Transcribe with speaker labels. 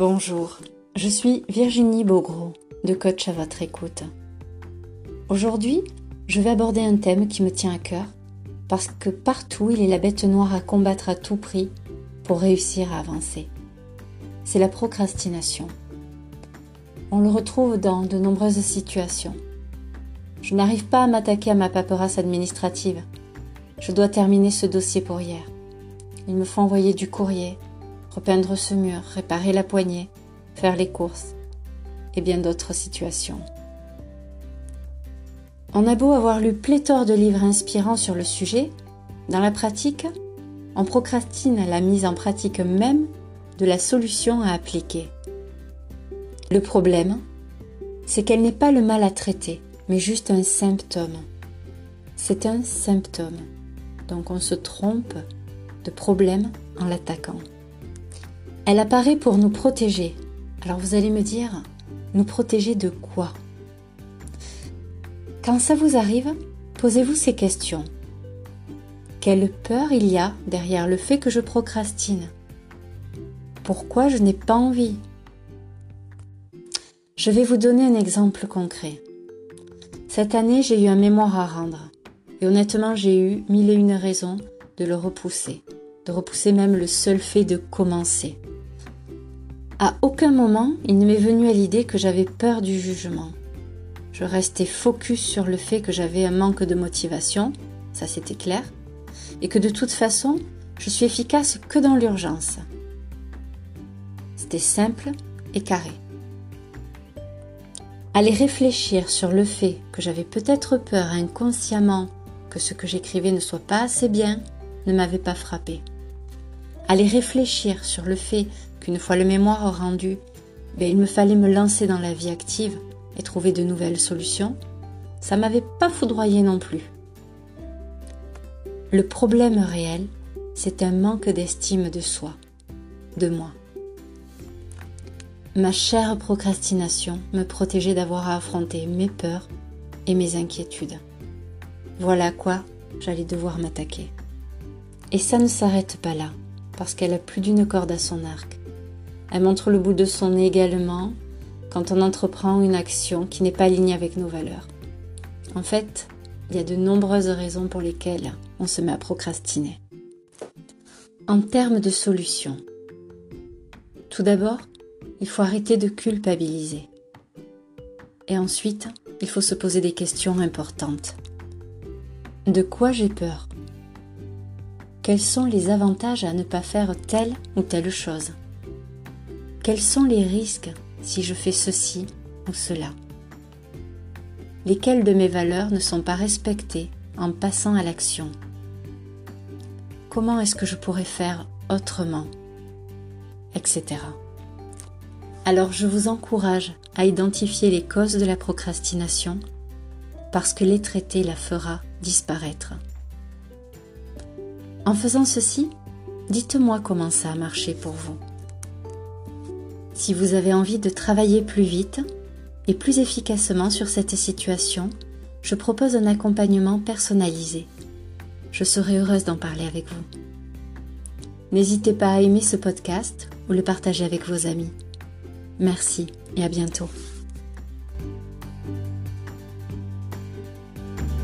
Speaker 1: Bonjour, je suis Virginie Beaugros de Coach à votre écoute. Aujourd'hui, je vais aborder un thème qui me tient à cœur parce que partout il est la bête noire à combattre à tout prix pour réussir à avancer. C'est la procrastination. On le retrouve dans de nombreuses situations. Je n'arrive pas à m'attaquer à ma paperasse administrative. Je dois terminer ce dossier pour hier. Il me faut envoyer du courrier, repeindre ce mur, réparer la poignée, faire les courses et bien d'autres situations. On a beau avoir lu pléthore de livres inspirants sur le sujet, dans la pratique, on procrastine la mise en pratique même de la solution à appliquer. Le problème, c'est qu'elle n'est pas le mal à traiter, mais juste un symptôme. C'est un symptôme. Donc on se trompe de problème en l'attaquant. Elle apparaît pour nous protéger. Alors vous allez me dire, nous protéger de quoi? Quand ça vous arrive, posez-vous ces questions. Quelle peur il y a derrière le fait que je procrastine? Pourquoi je n'ai pas envie? Je vais vous donner un exemple concret. Cette année, j'ai eu un mémoire à rendre. Et honnêtement, j'ai eu mille et une raisons de le repousser, de repousser même le seul fait de commencer. À aucun moment il ne m'est venu à l'idée que j'avais peur du jugement. Je restais focus sur le fait que j'avais un manque de motivation, ça c'était clair, et que de toute façon, je suis efficace que dans l'urgence. C'était simple et carré. Aller réfléchir sur le fait que j'avais peut-être peur inconsciemment que ce que j'écrivais ne soit pas assez bien ne m'avait pas frappé. Aller réfléchir sur le fait qu'une fois le mémoire rendu, ben, il me fallait me lancer dans la vie active et trouver de nouvelles solutions, ça m'avait pas foudroyé non plus. Le problème réel, c'est un manque d'estime de soi, de moi. Ma chère procrastination me protégeait d'avoir à affronter mes peurs et mes inquiétudes. Voilà à quoi j'allais devoir m'attaquer. Et ça ne s'arrête pas là, parce qu'elle a plus d'une corde à son arc. Elle montre le bout de son nez également quand on entreprend une action qui n'est pas alignée avec nos valeurs. En fait, il y a de nombreuses raisons pour lesquelles on se met à procrastiner. En termes de solutions, tout d'abord, il faut arrêter de culpabiliser. Et ensuite, il faut se poser des questions importantes. De quoi j'ai peur? Quels sont les avantages à ne pas faire telle ou telle chose? Quels sont les risques si je fais ceci ou cela? Lesquelles de mes valeurs ne sont pas respectées en passant à l'action? Comment est-ce que je pourrais faire autrement? Etc. Alors je vous encourage à identifier les causes de la procrastination parce que les traiter la fera disparaître. En faisant ceci, dites-moi comment ça a marché pour vous. Si vous avez envie de travailler plus vite et plus efficacement sur cette situation, je propose un accompagnement personnalisé. Je serai heureuse d'en parler avec vous. N'hésitez pas à aimer ce podcast ou le partager avec vos amis. Merci et à bientôt.